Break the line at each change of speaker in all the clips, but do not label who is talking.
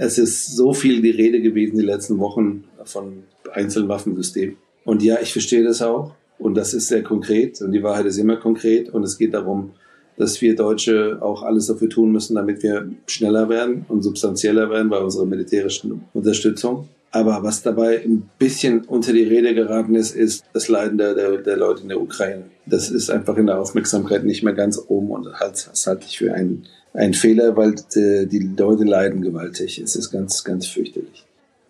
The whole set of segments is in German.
Es ist so viel die Rede gewesen die letzten Wochen von einzelnen Waffensystemen. Und ja, ich verstehe das auch. Und das ist sehr konkret. Und die Wahrheit ist immer konkret. Und es geht darum, dass wir Deutsche auch alles dafür tun müssen, damit wir schneller werden und substanzieller werden bei unserer militärischen Unterstützung. Aber was dabei ein bisschen unter die Rede geraten ist, ist das Leiden der, der, der Leute in der Ukraine. Das ist einfach in der Aufmerksamkeit nicht mehr ganz oben und halt, das halte ich für einen, einen Fehler, weil die, die Leute leiden gewaltig. Es ist ganz, ganz fürchterlich.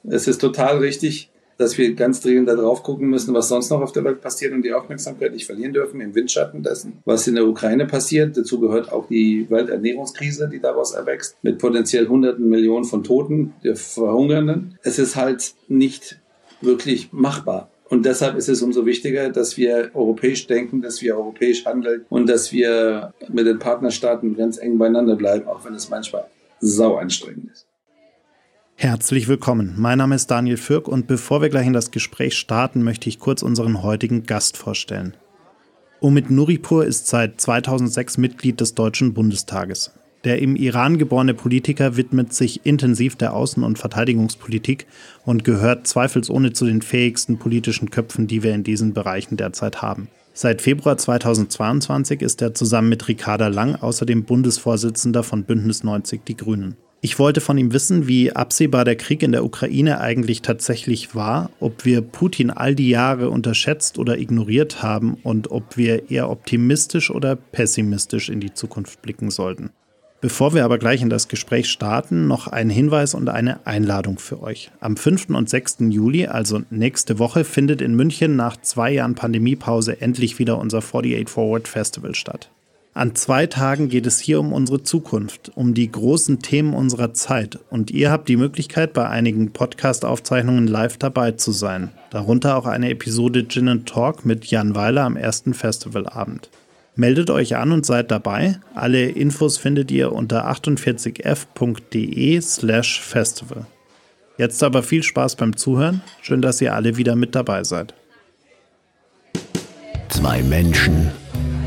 Es ist total richtig, dass wir ganz dringend darauf gucken müssen, was sonst noch auf der Welt passiert und die Aufmerksamkeit nicht verlieren dürfen im Windschatten dessen, was in der Ukraine passiert. Dazu gehört auch die Welternährungskrise, die daraus erwächst, mit potenziell hunderten Millionen von Toten, der Verhungernden. Es ist halt nicht wirklich machbar. Und deshalb ist es umso wichtiger, dass wir europäisch denken, dass wir europäisch handeln und dass wir mit den Partnerstaaten ganz eng beieinander bleiben, auch wenn es manchmal sau anstrengend ist.
Herzlich willkommen. Mein Name ist Daniel Fürk und bevor wir gleich in das Gespräch starten, möchte ich kurz unseren heutigen Gast vorstellen. Omid Nuripur ist seit 2006 Mitglied des Deutschen Bundestages. Der im Iran geborene Politiker widmet sich intensiv der Außen- und Verteidigungspolitik und gehört zweifelsohne zu den fähigsten politischen Köpfen, die wir in diesen Bereichen derzeit haben. Seit Februar 2022 ist er zusammen mit Ricarda Lang außerdem Bundesvorsitzender von Bündnis 90 Die Grünen. Ich wollte von ihm wissen, wie absehbar der Krieg in der Ukraine eigentlich tatsächlich war, ob wir Putin all die Jahre unterschätzt oder ignoriert haben und ob wir eher optimistisch oder pessimistisch in die Zukunft blicken sollten. Bevor wir aber gleich in das Gespräch starten, noch ein Hinweis und eine Einladung für euch. Am 5. und 6. Juli, also nächste Woche, findet in München nach zwei Jahren Pandemiepause endlich wieder unser 48 Forward Festival statt. An zwei Tagen geht es hier um unsere Zukunft, um die großen Themen unserer Zeit. Und ihr habt die Möglichkeit, bei einigen Podcast-Aufzeichnungen live dabei zu sein. Darunter auch eine Episode Gin and Talk mit Jan Weiler am ersten Festivalabend. Meldet euch an und seid dabei. Alle Infos findet ihr unter 48f.de slash festival. Jetzt aber viel Spaß beim Zuhören. Schön, dass ihr alle wieder mit dabei seid.
Zwei Menschen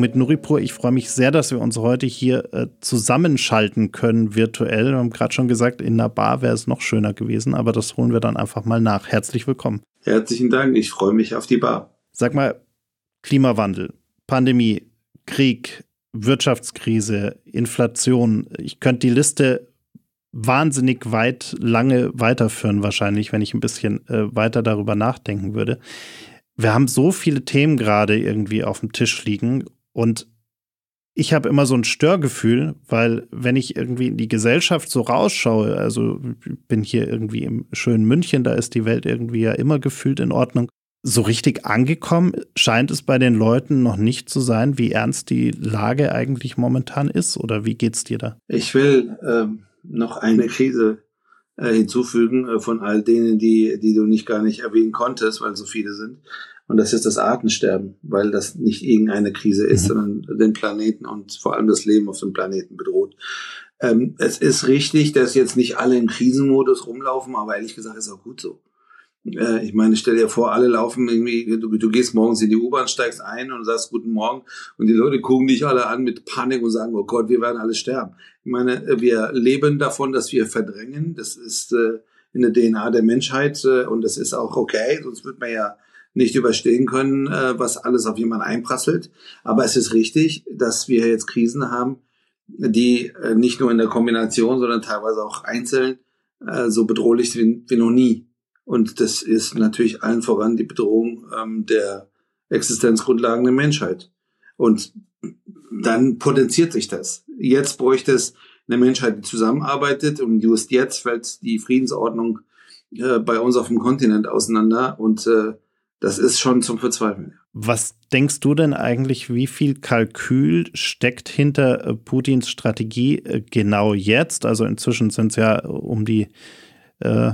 Omid Nuripur, ich freue mich sehr, dass wir uns heute hier äh, zusammenschalten können virtuell. Wir haben gerade schon gesagt, in einer Bar wäre es noch schöner gewesen, aber das holen wir dann einfach mal nach. Herzlich willkommen.
Herzlichen Dank, ich freue mich auf die Bar.
Sag mal, Klimawandel, Pandemie, Krieg, Wirtschaftskrise, Inflation. Ich könnte die Liste wahnsinnig weit, lange weiterführen, wahrscheinlich, wenn ich ein bisschen äh, weiter darüber nachdenken würde. Wir haben so viele Themen gerade irgendwie auf dem Tisch liegen und ich habe immer so ein Störgefühl, weil wenn ich irgendwie in die Gesellschaft so rausschaue, also bin hier irgendwie im schönen München, da ist die Welt irgendwie ja immer gefühlt in Ordnung. So richtig angekommen scheint es bei den Leuten noch nicht zu sein, wie ernst die Lage eigentlich momentan ist. Oder wie geht's dir da?
Ich will ähm, noch eine Krise äh, hinzufügen äh, von all denen, die, die du nicht gar nicht erwähnen konntest, weil so viele sind. Und das ist das Artensterben, weil das nicht irgendeine Krise ist, mhm. sondern den Planeten und vor allem das Leben auf dem Planeten bedroht. Ähm, es ist richtig, dass jetzt nicht alle im Krisenmodus rumlaufen, aber ehrlich gesagt ist auch gut so. Äh, ich meine, stell dir vor, alle laufen irgendwie, du, du gehst morgens in die U-Bahn, steigst ein und sagst Guten Morgen und die Leute gucken dich alle an mit Panik und sagen, oh Gott, wir werden alle sterben. Ich meine, wir leben davon, dass wir verdrängen. Das ist äh, in der DNA der Menschheit äh, und das ist auch okay, sonst wird man ja nicht überstehen können, äh, was alles auf jemanden einprasselt. Aber es ist richtig, dass wir jetzt Krisen haben, die äh, nicht nur in der Kombination, sondern teilweise auch einzeln äh, so bedrohlich sind wie noch nie. Und das ist natürlich allen voran die Bedrohung ähm, der Existenzgrundlagen der Menschheit. Und dann potenziert sich das. Jetzt bräuchte es eine Menschheit, die zusammenarbeitet und just jetzt fällt die Friedensordnung äh, bei uns auf dem Kontinent auseinander und äh, das ist schon zum Verzweifeln.
Was denkst du denn eigentlich, wie viel Kalkül steckt hinter äh, Putins Strategie äh, genau jetzt? Also inzwischen sind es ja um die äh,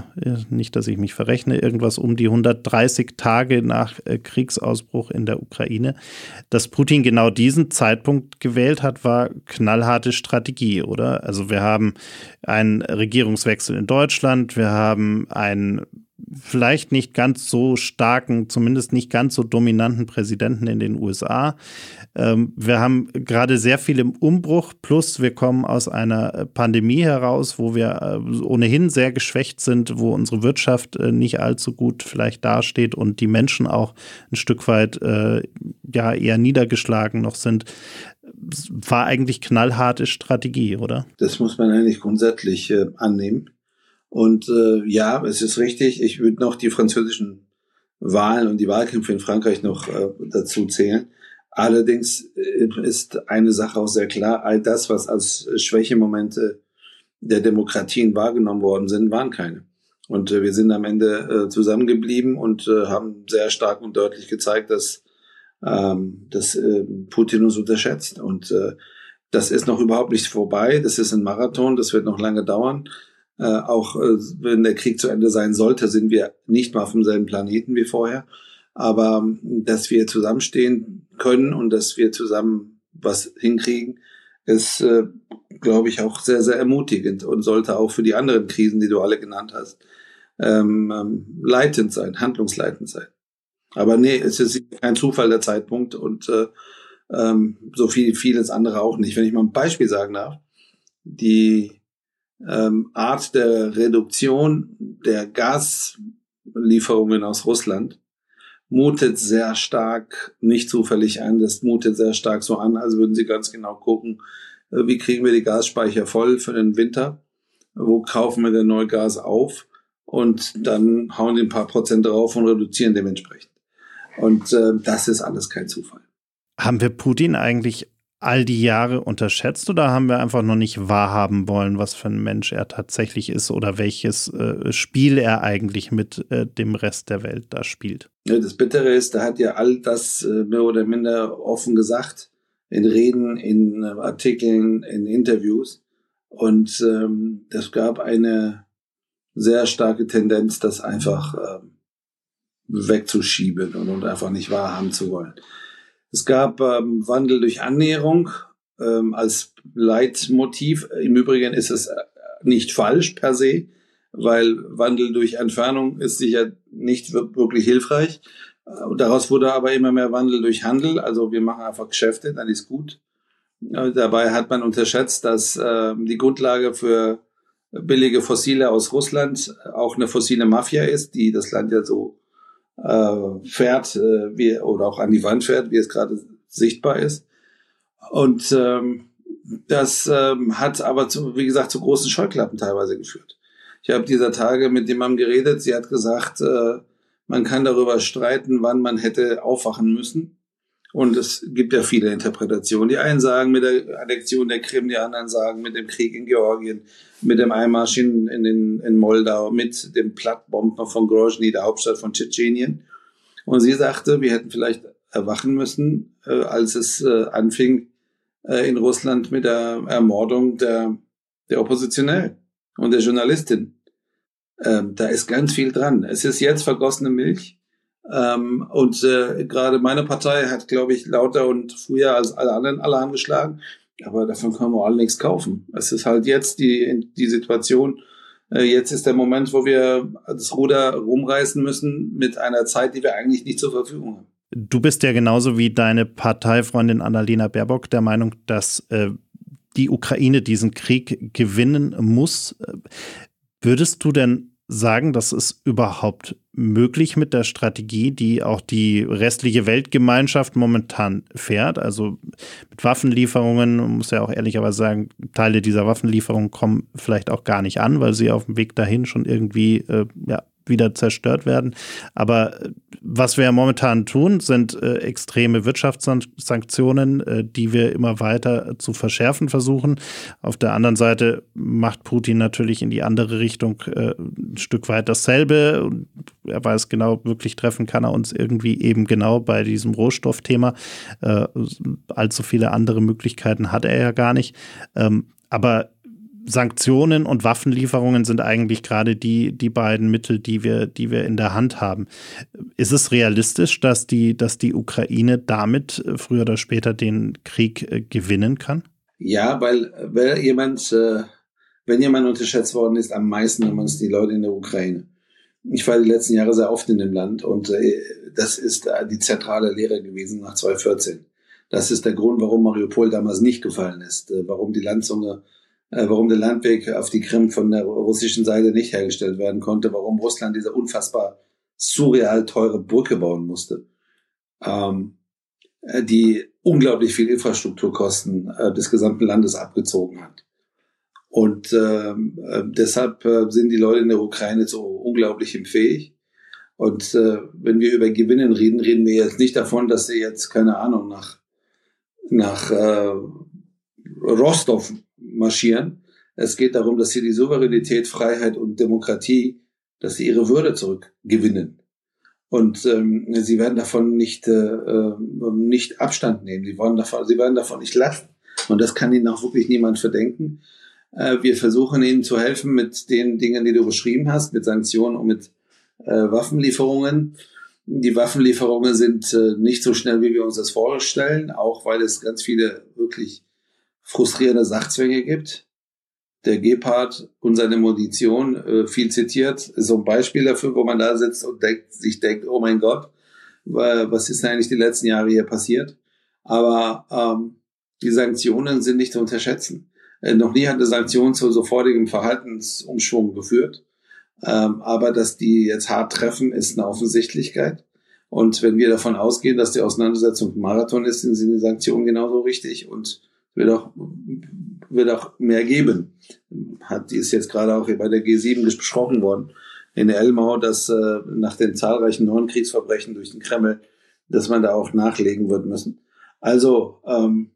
nicht, dass ich mich verrechne, irgendwas um die 130 Tage nach äh, Kriegsausbruch in der Ukraine. Dass Putin genau diesen Zeitpunkt gewählt hat, war knallharte Strategie, oder? Also wir haben einen Regierungswechsel in Deutschland, wir haben einen vielleicht nicht ganz so starken, zumindest nicht ganz so dominanten Präsidenten in den USA. Ähm, wir haben gerade sehr viel im Umbruch, plus wir kommen aus einer Pandemie heraus, wo wir äh, ohnehin sehr geschwächt sind, wo unsere Wirtschaft äh, nicht allzu gut vielleicht dasteht und die Menschen auch ein Stück weit äh, ja eher niedergeschlagen noch sind. War eigentlich knallharte Strategie, oder?
Das muss man eigentlich grundsätzlich äh, annehmen. Und äh, ja, es ist richtig, ich würde noch die französischen Wahlen und die Wahlkämpfe in Frankreich noch äh, dazu zählen. Allerdings äh, ist eine Sache auch sehr klar, all das, was als Schwächemomente der Demokratien wahrgenommen worden sind, waren keine. Und äh, wir sind am Ende äh, zusammengeblieben und äh, haben sehr stark und deutlich gezeigt, dass, ähm, dass äh, Putin uns unterschätzt. Und äh, das ist noch überhaupt nicht vorbei. Das ist ein Marathon, das wird noch lange dauern. Äh, auch äh, wenn der Krieg zu Ende sein sollte, sind wir nicht mal auf demselben Planeten wie vorher. Aber ähm, dass wir zusammenstehen können und dass wir zusammen was hinkriegen, ist, äh, glaube ich, auch sehr, sehr ermutigend und sollte auch für die anderen Krisen, die du alle genannt hast, ähm, ähm, leitend sein, handlungsleitend sein. Aber nee, es ist kein Zufall der Zeitpunkt und äh, ähm, so viel vieles andere auch nicht. Wenn ich mal ein Beispiel sagen darf, die ähm, Art der Reduktion der Gaslieferungen aus Russland mutet sehr stark, nicht zufällig an, das mutet sehr stark so an, als würden sie ganz genau gucken, äh, wie kriegen wir die Gasspeicher voll für den Winter, wo kaufen wir denn neu Gas auf und dann hauen die ein paar Prozent drauf und reduzieren dementsprechend. Und äh, das ist alles kein Zufall.
Haben wir Putin eigentlich all die Jahre unterschätzt oder haben wir einfach noch nicht wahrhaben wollen, was für ein Mensch er tatsächlich ist oder welches äh, Spiel er eigentlich mit äh, dem Rest der Welt da spielt?
Ja, das Bittere ist, da hat ja all das äh, mehr oder minder offen gesagt, in Reden, in äh, Artikeln, in Interviews. Und ähm, das gab eine sehr starke Tendenz, das einfach ähm, wegzuschieben und, und einfach nicht wahrhaben zu wollen. Es gab ähm, Wandel durch Annäherung ähm, als Leitmotiv. Im Übrigen ist es äh, nicht falsch per se, weil Wandel durch Entfernung ist sicher nicht wirklich hilfreich. Äh, daraus wurde aber immer mehr Wandel durch Handel. Also wir machen einfach Geschäfte, dann ist gut. Äh, dabei hat man unterschätzt, dass äh, die Grundlage für billige Fossile aus Russland auch eine fossile Mafia ist, die das Land ja so äh, fährt, äh, wie, oder auch an die Wand fährt, wie es gerade sichtbar ist. Und ähm, das ähm, hat aber, zu, wie gesagt, zu großen Scheuklappen teilweise geführt. Ich habe dieser Tage mit jemandem geredet, sie hat gesagt, äh, man kann darüber streiten, wann man hätte aufwachen müssen. Und es gibt ja viele Interpretationen. Die einen sagen mit der Annexion der Krim, die anderen sagen mit dem Krieg in Georgien, mit dem Einmarsch in, in, in Moldau, mit dem Plattbomben von Grozny, der Hauptstadt von Tschetschenien. Und sie sagte, wir hätten vielleicht erwachen müssen, äh, als es äh, anfing äh, in Russland mit der Ermordung der, der Oppositionellen und der Journalistin. Ähm, da ist ganz viel dran. Es ist jetzt vergossene Milch. Ähm, und äh, gerade meine Partei hat, glaube ich, lauter und früher als alle anderen Alarm geschlagen. Aber davon können wir alle nichts kaufen. Es ist halt jetzt die, die Situation, äh, jetzt ist der Moment, wo wir das Ruder rumreißen müssen mit einer Zeit, die wir eigentlich nicht zur Verfügung haben.
Du bist ja genauso wie deine Parteifreundin Annalena Baerbock der Meinung, dass äh, die Ukraine diesen Krieg gewinnen muss. Würdest du denn sagen, dass es überhaupt möglich mit der Strategie, die auch die restliche Weltgemeinschaft momentan fährt? Also mit Waffenlieferungen, man muss ja auch ehrlicherweise sagen, Teile dieser Waffenlieferungen kommen vielleicht auch gar nicht an, weil sie auf dem Weg dahin schon irgendwie äh, ja, wieder zerstört werden. Aber äh, was wir ja momentan tun, sind äh, extreme Wirtschaftssanktionen, äh, die wir immer weiter zu verschärfen versuchen. Auf der anderen Seite macht Putin natürlich in die andere Richtung äh, ein Stück weit dasselbe. Er weiß genau, wirklich treffen kann er uns irgendwie eben genau bei diesem Rohstoffthema. Äh, allzu viele andere Möglichkeiten hat er ja gar nicht. Ähm, aber Sanktionen und Waffenlieferungen sind eigentlich gerade die, die beiden Mittel, die wir, die wir in der Hand haben. Ist es realistisch, dass die, dass die Ukraine damit äh, früher oder später den Krieg äh, gewinnen kann?
Ja, weil, weil jemand, äh, wenn jemand unterschätzt worden ist, am meisten, dann es die Leute in der Ukraine. Ich war die letzten Jahre sehr oft in dem Land und das ist die zentrale Lehre gewesen nach 2014. Das ist der Grund, warum Mariupol damals nicht gefallen ist, warum die Landzunge warum der Landweg auf die Krim von der russischen Seite nicht hergestellt werden konnte, warum Russland diese unfassbar surreal teure Brücke bauen musste, ähm, äh, die unglaublich viel Infrastrukturkosten äh, des gesamten Landes abgezogen hat. Und ähm, äh, deshalb äh, sind die Leute in der Ukraine so unglaublich fähig. Und äh, wenn wir über Gewinnen reden, reden wir jetzt nicht davon, dass sie jetzt, keine Ahnung, nach, nach äh, Rostov marschieren. Es geht darum, dass sie die Souveränität, Freiheit und Demokratie, dass sie ihre Würde zurückgewinnen. Und ähm, sie werden davon nicht, äh, ähm, nicht Abstand nehmen. Sie, wollen davon, sie werden davon nicht lassen. Und das kann ihnen auch wirklich niemand verdenken. Äh, wir versuchen ihnen zu helfen mit den Dingen, die du beschrieben hast, mit Sanktionen und mit äh, Waffenlieferungen. Die Waffenlieferungen sind äh, nicht so schnell, wie wir uns das vorstellen, auch weil es ganz viele wirklich frustrierende Sachzwänge gibt. Der Gepard und seine Munition, äh, viel zitiert, ist so ein Beispiel dafür, wo man da sitzt und denkt, sich denkt, oh mein Gott, was ist eigentlich die letzten Jahre hier passiert? Aber ähm, die Sanktionen sind nicht zu unterschätzen. Äh, noch nie hat eine Sanktion zu sofortigem Verhaltensumschwung geführt. Ähm, aber dass die jetzt hart treffen, ist eine Offensichtlichkeit. Und wenn wir davon ausgehen, dass die Auseinandersetzung Marathon ist, sind die Sanktionen genauso richtig. Und wird auch, wird auch mehr geben. Hat, ist jetzt gerade auch bei der G7 besprochen worden in Elmau, dass äh, nach den zahlreichen neuen Kriegsverbrechen durch den Kreml, dass man da auch nachlegen wird müssen. Also ähm,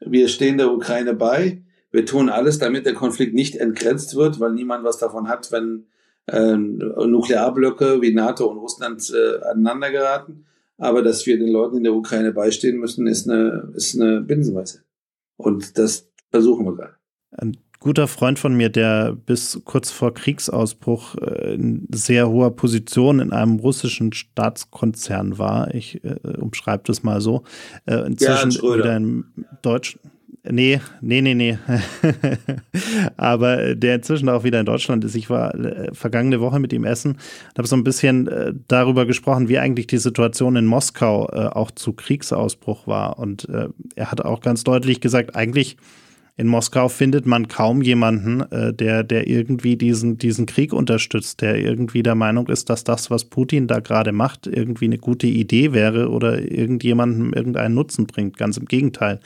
wir stehen der Ukraine bei. Wir tun alles, damit der Konflikt nicht entgrenzt wird, weil niemand was davon hat, wenn äh, Nuklearblöcke wie NATO und Russland äh, aneinander geraten. Aber dass wir den Leuten in der Ukraine beistehen müssen, ist eine, ist eine Binsenweise. Und das versuchen wir gerade.
Ein guter Freund von mir, der bis kurz vor Kriegsausbruch äh, in sehr hoher Position in einem russischen Staatskonzern war, ich äh, umschreibe das mal so, äh, inzwischen ja, wieder in Deutsch. Nee, nee, nee, nee. Aber der inzwischen auch wieder in Deutschland ist. Ich war äh, vergangene Woche mit ihm essen und habe so ein bisschen äh, darüber gesprochen, wie eigentlich die Situation in Moskau äh, auch zu Kriegsausbruch war. Und er hat auch ganz deutlich gesagt, eigentlich in Moskau findet man kaum jemanden, der, der irgendwie diesen, diesen Krieg unterstützt, der irgendwie der Meinung ist, dass das, was Putin da gerade macht, irgendwie eine gute Idee wäre oder irgendjemandem irgendeinen Nutzen bringt. Ganz im Gegenteil.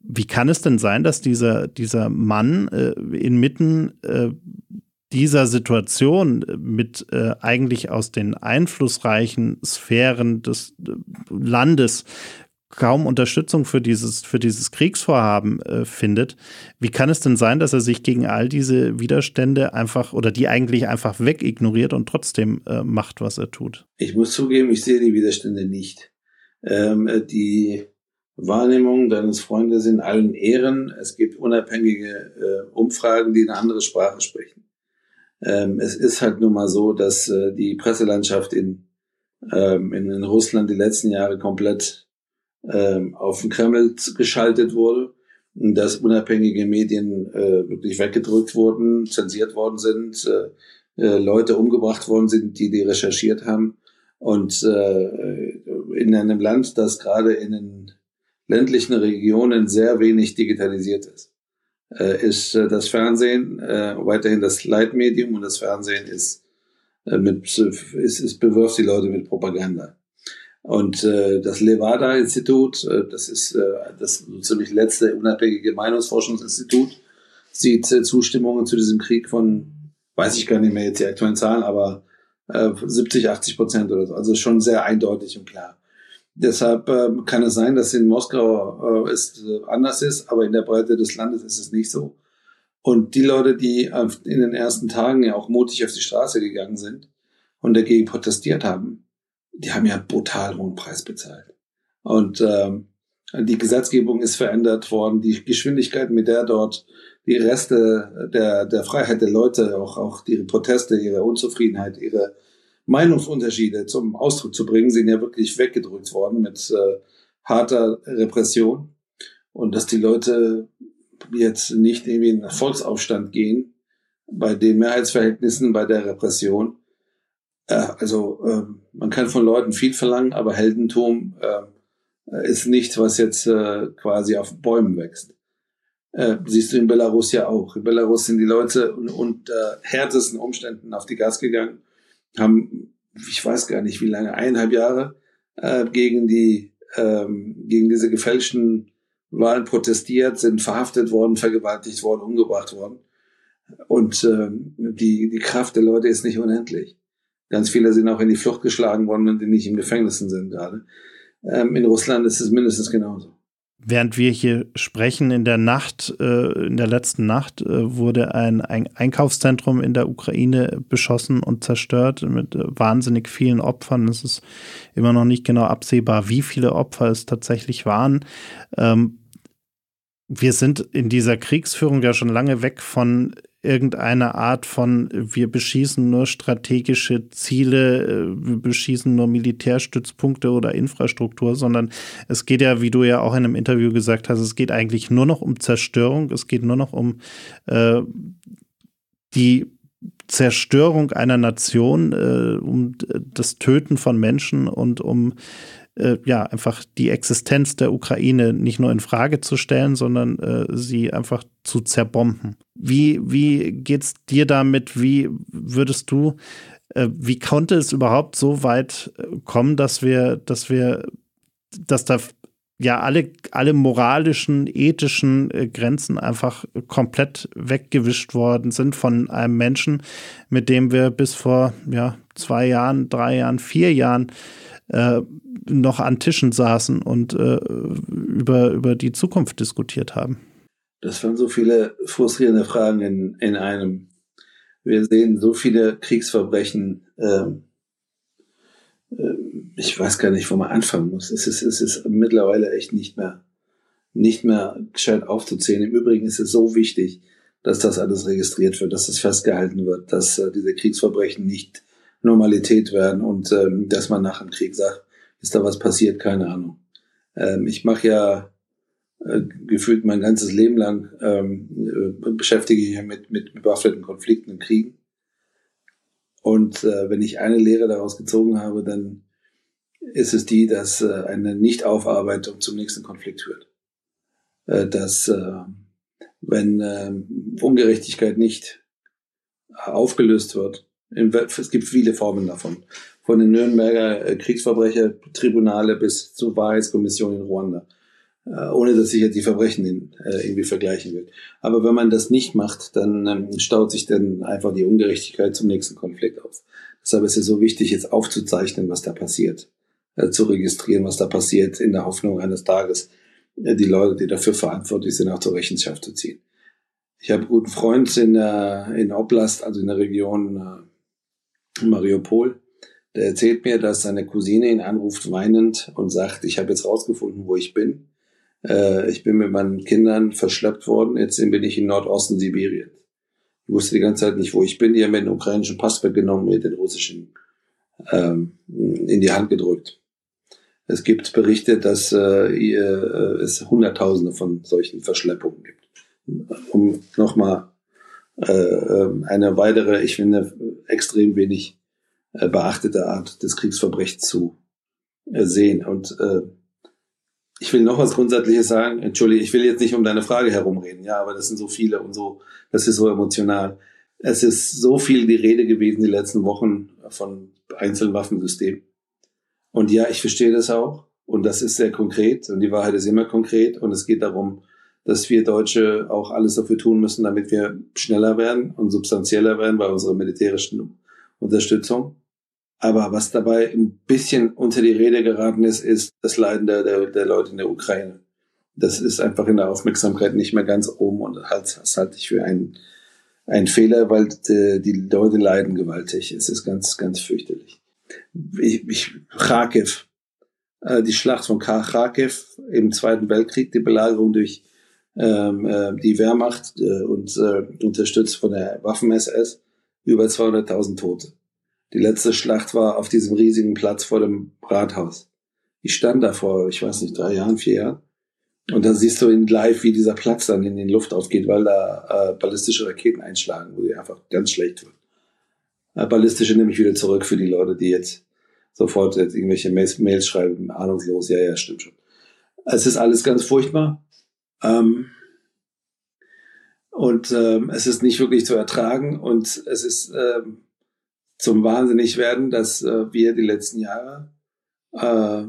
Wie kann es denn sein, dass dieser, dieser Mann äh, inmitten äh, dieser Situation mit äh, eigentlich aus den einflussreichen Sphären des äh, Landes kaum Unterstützung für dieses, für dieses Kriegsvorhaben äh, findet. Wie kann es denn sein, dass er sich gegen all diese Widerstände einfach oder die eigentlich einfach wegignoriert und trotzdem äh, macht, was er tut?
Ich muss zugeben, ich sehe die Widerstände nicht. Ähm, die Wahrnehmung deines Freundes in allen Ehren. Es gibt unabhängige äh, Umfragen, die eine andere Sprache sprechen. Ähm, es ist halt nun mal so, dass äh, die Presselandschaft in, ähm, in, in, Russland die letzten Jahre komplett ähm, auf den Kreml geschaltet wurde, dass unabhängige Medien äh, wirklich weggedrückt wurden, zensiert worden sind, äh, äh, Leute umgebracht worden sind, die die recherchiert haben. Und äh, in einem Land, das gerade in den ländlichen Regionen sehr wenig digitalisiert ist, äh, ist äh, das Fernsehen äh, weiterhin das Leitmedium und das Fernsehen ist, äh, mit, ist, ist bewirft die Leute mit Propaganda. Und äh, das Levada-Institut, äh, das ist äh, das ziemlich letzte unabhängige Meinungsforschungsinstitut, sieht äh, Zustimmungen zu diesem Krieg von, weiß ich gar nicht mehr jetzt die aktuellen Zahlen, aber äh, 70, 80 Prozent oder so. Also schon sehr eindeutig und klar. Deshalb äh, kann es sein, dass in Moskau äh, es äh, anders ist, aber in der Breite des Landes ist es nicht so. Und die Leute, die in den ersten Tagen ja auch mutig auf die Straße gegangen sind und dagegen protestiert haben, die haben ja brutal hohen Preis bezahlt. Und ähm, die Gesetzgebung ist verändert worden, die Geschwindigkeit, mit der dort die Reste der, der Freiheit der Leute, auch, auch ihre Proteste, ihre Unzufriedenheit, ihre Meinungsunterschiede zum Ausdruck zu bringen, sind ja wirklich weggedrückt worden mit äh, harter Repression. Und dass die Leute jetzt nicht irgendwie in Volksaufstand gehen, bei den Mehrheitsverhältnissen, bei der Repression. Äh, also äh, man kann von Leuten viel verlangen, aber Heldentum äh, ist nicht, was jetzt äh, quasi auf Bäumen wächst. Äh, siehst du in Belarus ja auch. In Belarus sind die Leute unter härtesten Umständen auf die Gas gegangen, haben, ich weiß gar nicht wie lange, eineinhalb Jahre äh, gegen die ähm, gegen diese gefälschten Wahlen protestiert, sind verhaftet worden, vergewaltigt worden, umgebracht worden. Und ähm, die, die Kraft der Leute ist nicht unendlich. Ganz viele sind auch in die Flucht geschlagen worden und die nicht im Gefängnissen sind gerade. Ähm, in Russland ist es mindestens genauso.
Während wir hier sprechen, in der Nacht, äh, in der letzten Nacht, äh, wurde ein, ein, Einkaufszentrum in der Ukraine beschossen und zerstört mit äh, wahnsinnig vielen Opfern. Es ist immer noch nicht genau absehbar, wie viele Opfer es tatsächlich waren. Ähm, wir sind in dieser Kriegsführung ja schon lange weg von irgendeiner Art von, wir beschießen nur strategische Ziele, äh, wir beschießen nur Militärstützpunkte oder Infrastruktur, sondern es geht ja, wie du ja auch in einem Interview gesagt hast, es geht eigentlich nur noch um Zerstörung, es geht nur noch um äh, die Zerstörung einer Nation, äh, um das Töten von Menschen und um äh, ja, einfach die Existenz der Ukraine nicht nur in Frage zu stellen, sondern äh, sie einfach zu zerbomben. Wie, wie geht's dir damit? Wie würdest du, äh, wie konnte es überhaupt so weit äh, kommen, dass wir, dass wir, dass da ja alle, alle moralischen, ethischen äh, Grenzen einfach komplett weggewischt worden sind von einem Menschen, mit dem wir bis vor ja, zwei Jahren, drei Jahren, vier Jahren äh, noch an Tischen saßen und äh, über, über die Zukunft diskutiert haben.
Das waren so viele frustrierende Fragen in, in einem. Wir sehen so viele Kriegsverbrechen. Ähm, äh, ich weiß gar nicht, wo man anfangen muss. Es ist, es ist mittlerweile echt nicht mehr, nicht mehr gescheit aufzuzählen. Im Übrigen ist es so wichtig, dass das alles registriert wird, dass das festgehalten wird, dass äh, diese Kriegsverbrechen nicht Normalität werden und ähm, dass man nach dem Krieg sagt, ist da was passiert? Keine Ahnung. Ähm, ich mache ja äh, gefühlt mein ganzes Leben lang ähm, äh, beschäftige ich mich mit, mit bewaffneten Konflikten und Kriegen. Und äh, wenn ich eine Lehre daraus gezogen habe, dann ist es die, dass äh, eine Nichtaufarbeitung zum nächsten Konflikt führt. Äh, dass äh, wenn äh, Ungerechtigkeit nicht aufgelöst wird, es gibt viele Formen davon. Von den Nürnberger äh, Kriegsverbrechertribunale bis zur Wahrheitskommission in Ruanda. Äh, ohne dass ich jetzt die Verbrechen äh, irgendwie vergleichen will. Aber wenn man das nicht macht, dann ähm, staut sich dann einfach die Ungerechtigkeit zum nächsten Konflikt auf. Deshalb ist es so wichtig, jetzt aufzuzeichnen, was da passiert. Zu registrieren, was da passiert, in der Hoffnung eines Tages die Leute, die dafür verantwortlich sind, auch zur Rechenschaft zu ziehen. Ich habe einen guten Freund in, in Oblast, also in der Region Mariupol, der erzählt mir, dass seine Cousine ihn anruft weinend und sagt, ich habe jetzt rausgefunden, wo ich bin. Äh, ich bin mit meinen Kindern verschleppt worden, jetzt bin ich in Nordosten Sibirien. Ich wusste die ganze Zeit nicht, wo ich bin. Die haben mir den ukrainischen Pass weggenommen, mir den russischen ähm, in die Hand gedrückt. Es gibt Berichte, dass äh, äh es Hunderttausende von solchen Verschleppungen gibt. Um nochmal eine weitere, ich finde, extrem wenig äh, beachtete Art des Kriegsverbrechens zu äh, sehen. Und äh, ich will noch was Grundsätzliches sagen. Entschuldige, ich will jetzt nicht um deine Frage herumreden, ja, aber das sind so viele und so, das ist so emotional. Es ist so viel die Rede gewesen die letzten Wochen von einzelnen Waffensystemen. Und ja, ich verstehe das auch. Und das ist sehr konkret. Und die Wahrheit ist immer konkret. Und es geht darum, dass wir Deutsche auch alles dafür tun müssen, damit wir schneller werden und substanzieller werden bei unserer militärischen Unterstützung. Aber was dabei ein bisschen unter die Rede geraten ist, ist das Leiden der, der, der Leute in der Ukraine. Das ist einfach in der Aufmerksamkeit nicht mehr ganz oben und halt, das halte ich für einen, einen Fehler, weil die, die Leute leiden gewaltig. Es ist ganz, ganz fürchterlich. Ich, ich, Kharkiv, äh, die Schlacht von Kharkiv im Zweiten Weltkrieg, die Belagerung durch ähm, äh, die Wehrmacht äh, und äh, unterstützt von der Waffen-SS, über 200.000 Tote. Die letzte Schlacht war auf diesem riesigen Platz vor dem Rathaus. Ich stand da vor, ich weiß nicht, drei Jahren, vier Jahren. Und da siehst du in live, wie dieser Platz dann in die Luft aufgeht, weil da äh, ballistische Raketen einschlagen, wo die einfach ganz schlecht wird. Äh, ballistische nehme ich wieder zurück für die Leute, die jetzt sofort jetzt irgendwelche Mails, Mails schreiben, ahnungslos, ja, ja, stimmt schon. Es ist alles ganz furchtbar. Ähm, und ähm, es ist nicht wirklich zu ertragen und es ist ähm, zum Wahnsinnig werden, dass äh, wir die letzten Jahre äh,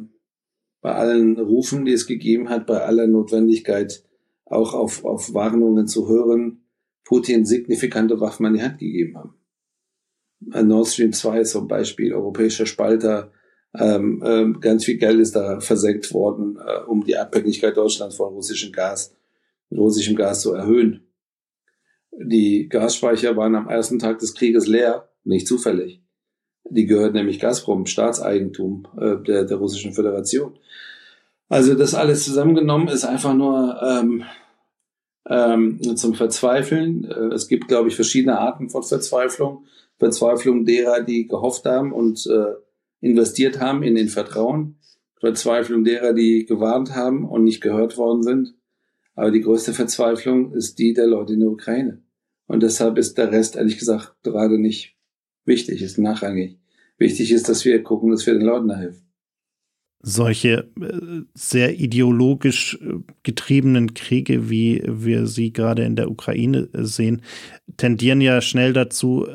bei allen Rufen, die es gegeben hat, bei aller Notwendigkeit auch auf, auf Warnungen zu hören, Putin signifikante Waffen an die Hand gegeben haben. Nord Stream 2 zum Beispiel, europäischer Spalter, ähm, ähm, ganz viel Geld ist da versenkt worden, äh, um die Abhängigkeit Deutschlands von russischem Gas, russischem Gas zu erhöhen. Die Gasspeicher waren am ersten Tag des Krieges leer nicht zufällig. Die gehört nämlich Gazprom, Staatseigentum äh, der, der Russischen Föderation. Also das alles zusammengenommen ist einfach nur ähm, ähm, zum Verzweifeln. Äh, es gibt, glaube ich, verschiedene Arten von Verzweiflung. Verzweiflung derer, die gehofft haben und äh, investiert haben in den Vertrauen. Verzweiflung derer, die gewarnt haben und nicht gehört worden sind. Aber die größte Verzweiflung ist die der Leute in der Ukraine. Und deshalb ist der Rest, ehrlich gesagt, gerade nicht wichtig, ist nachrangig. Wichtig ist, dass wir gucken, dass wir den Leuten da helfen.
Solche äh, sehr ideologisch äh, getriebenen Kriege, wie wir sie gerade in der Ukraine äh, sehen, tendieren ja schnell dazu,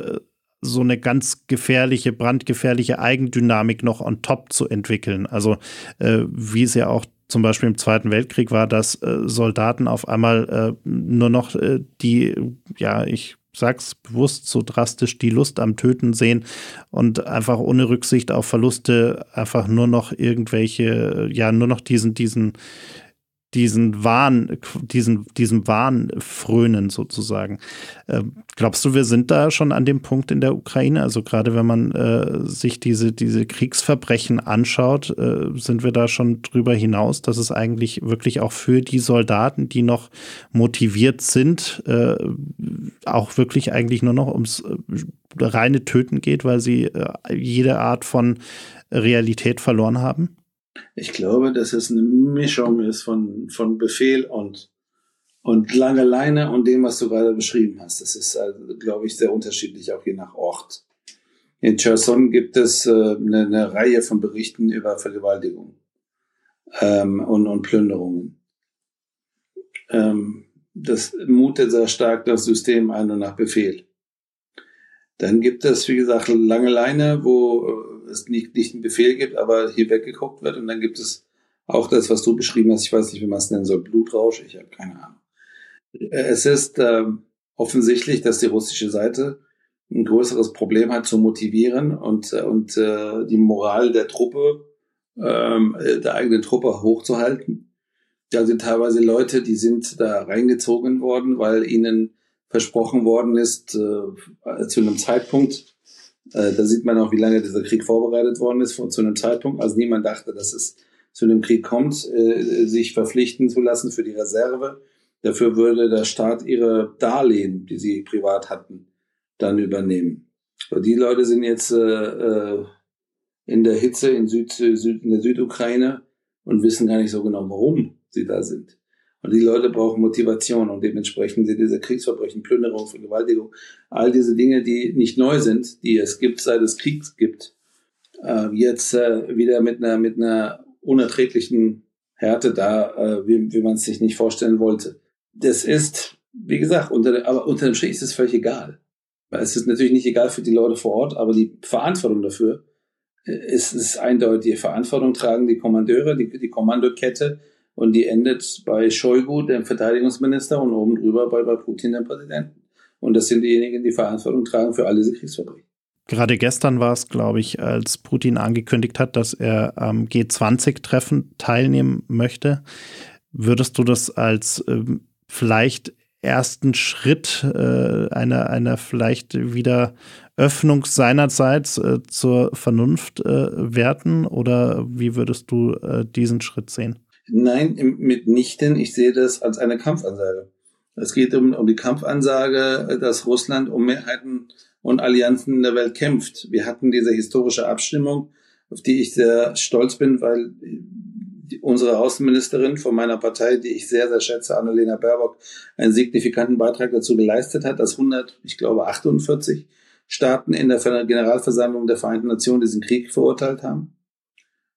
so eine ganz gefährliche, brandgefährliche Eigendynamik noch on top zu entwickeln. Also wie es ja auch zum Beispiel im Zweiten Weltkrieg war, dass Soldaten auf einmal nur noch die, ja, ich sag's bewusst so drastisch, die Lust am Töten sehen und einfach ohne Rücksicht auf Verluste einfach nur noch irgendwelche, ja, nur noch diesen, diesen, diesen Wahn, diesen, diesem Wahn frönen sozusagen. Äh, glaubst du, wir sind da schon an dem Punkt in der Ukraine? Also gerade wenn man äh, sich diese, diese Kriegsverbrechen anschaut, äh, sind wir da schon drüber hinaus, dass es eigentlich wirklich auch für die Soldaten, die noch motiviert sind, äh, auch wirklich eigentlich nur noch ums äh, reine Töten geht, weil sie äh, jede Art von Realität verloren haben?
Ich glaube, dass es eine Mischung ist von, von Befehl und, und lange Leine und dem, was du gerade beschrieben hast. Das ist, also, glaube ich, sehr unterschiedlich, auch je nach Ort. In Cherson gibt es äh, eine, eine Reihe von Berichten über Vergewaltigung ähm, und, und Plünderungen. Ähm, das mutet sehr stark das System ein und nach Befehl. Dann gibt es, wie gesagt, lange Leine, wo äh, es nicht, nicht einen Befehl gibt, aber hier weggeguckt wird. Und dann gibt es auch das, was du beschrieben hast. Ich weiß nicht, wie man es nennen soll. Blutrausch. Ich habe keine Ahnung. Es ist ähm, offensichtlich, dass die russische Seite ein größeres Problem hat zu motivieren und, und äh, die Moral der Truppe, ähm, der eigenen Truppe hochzuhalten. Da sind teilweise Leute, die sind da reingezogen worden, weil ihnen versprochen worden ist, äh, zu einem Zeitpunkt, äh, da sieht man auch, wie lange dieser Krieg vorbereitet worden ist zu einem Zeitpunkt. Also niemand dachte, dass es zu einem Krieg kommt, äh, sich verpflichten zu lassen für die Reserve. Dafür würde der Staat ihre Darlehen, die sie privat hatten, dann übernehmen. Und die Leute sind jetzt äh, äh, in der Hitze in, Süd, Süd, in der Südukraine und wissen gar nicht so genau, warum sie da sind. Und die Leute brauchen Motivation und dementsprechend sind diese Kriegsverbrechen, Plünderung, Vergewaltigung, all diese Dinge, die nicht neu sind, die es gibt, seit es Krieg gibt, äh, jetzt äh, wieder mit einer, mit einer unerträglichen Härte da, äh, wie, wie man es sich nicht vorstellen wollte. Das ist, wie gesagt, unter, aber unter dem Strich ist es völlig egal. Es ist natürlich nicht egal für die Leute vor Ort, aber die Verantwortung dafür äh, ist, ist eindeutig. Verantwortung tragen die Kommandeure, die, die Kommandokette, und die endet bei Shoigu, dem Verteidigungsminister, und oben drüber bei, bei Putin, dem Präsidenten. Und das sind diejenigen, die Verantwortung tragen für all diese Kriegsverbrechen.
Gerade gestern war es, glaube ich, als Putin angekündigt hat, dass er am G20-Treffen teilnehmen möchte. Würdest du das als ähm, vielleicht ersten Schritt äh, einer, einer vielleicht wieder Öffnung seinerseits äh, zur Vernunft äh, werten oder wie würdest du äh, diesen Schritt sehen?
Nein, mitnichten. Ich sehe das als eine Kampfansage. Es geht um, um die Kampfansage, dass Russland um Mehrheiten und Allianzen in der Welt kämpft. Wir hatten diese historische Abstimmung, auf die ich sehr stolz bin, weil unsere Außenministerin von meiner Partei, die ich sehr, sehr schätze, Annalena Baerbock, einen signifikanten Beitrag dazu geleistet hat, dass 100, ich glaube 48 Staaten in der Generalversammlung der Vereinten Nationen diesen Krieg verurteilt haben.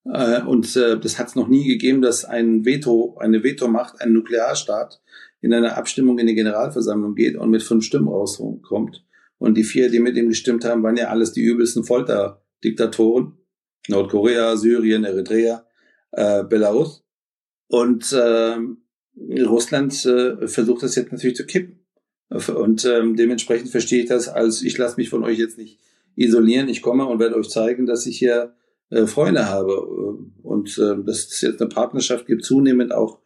Äh, und äh, das hat es noch nie gegeben, dass ein Veto, eine Vetomacht, ein Nuklearstaat in einer Abstimmung in die Generalversammlung geht und mit fünf Stimmen rauskommt. Und die vier, die mit ihm gestimmt haben, waren ja alles die übelsten Folterdiktatoren. Nordkorea, Syrien, Eritrea äh, Belarus. Und äh, Russland äh, versucht das jetzt natürlich zu kippen. Und ähm, dementsprechend verstehe ich das als, ich lasse mich von euch jetzt nicht isolieren, ich komme und werde euch zeigen, dass ich hier äh, Freunde habe. Und äh, dass es jetzt eine Partnerschaft gibt, zunehmend auch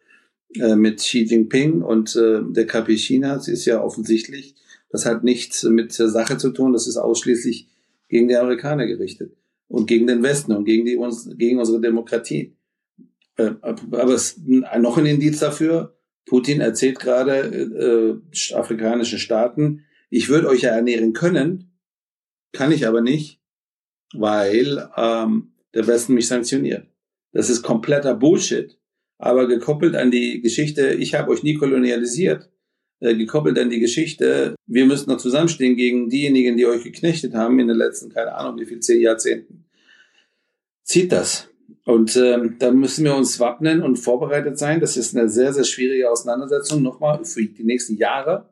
äh, mit Xi Jinping und äh, der KP Chinas ist ja offensichtlich. Das hat nichts mit der Sache zu tun, das ist ausschließlich gegen die Amerikaner gerichtet und gegen den Westen und gegen, die, uns, gegen unsere Demokratie. Äh, aber es ist noch ein Indiz dafür. Putin erzählt gerade äh, afrikanischen Staaten, ich würde euch ja ernähren können, kann ich aber nicht, weil ähm, der Westen mich sanktioniert. Das ist kompletter Bullshit. Aber gekoppelt an die Geschichte, ich habe euch nie kolonialisiert, äh, gekoppelt an die Geschichte, wir müssen noch zusammenstehen gegen diejenigen, die euch geknechtet haben in den letzten, keine Ahnung, wie viel, zehn Jahrzehnten. Zieht das. Und ähm, da müssen wir uns wappnen und vorbereitet sein. Das ist eine sehr, sehr schwierige Auseinandersetzung nochmal für die nächsten Jahre.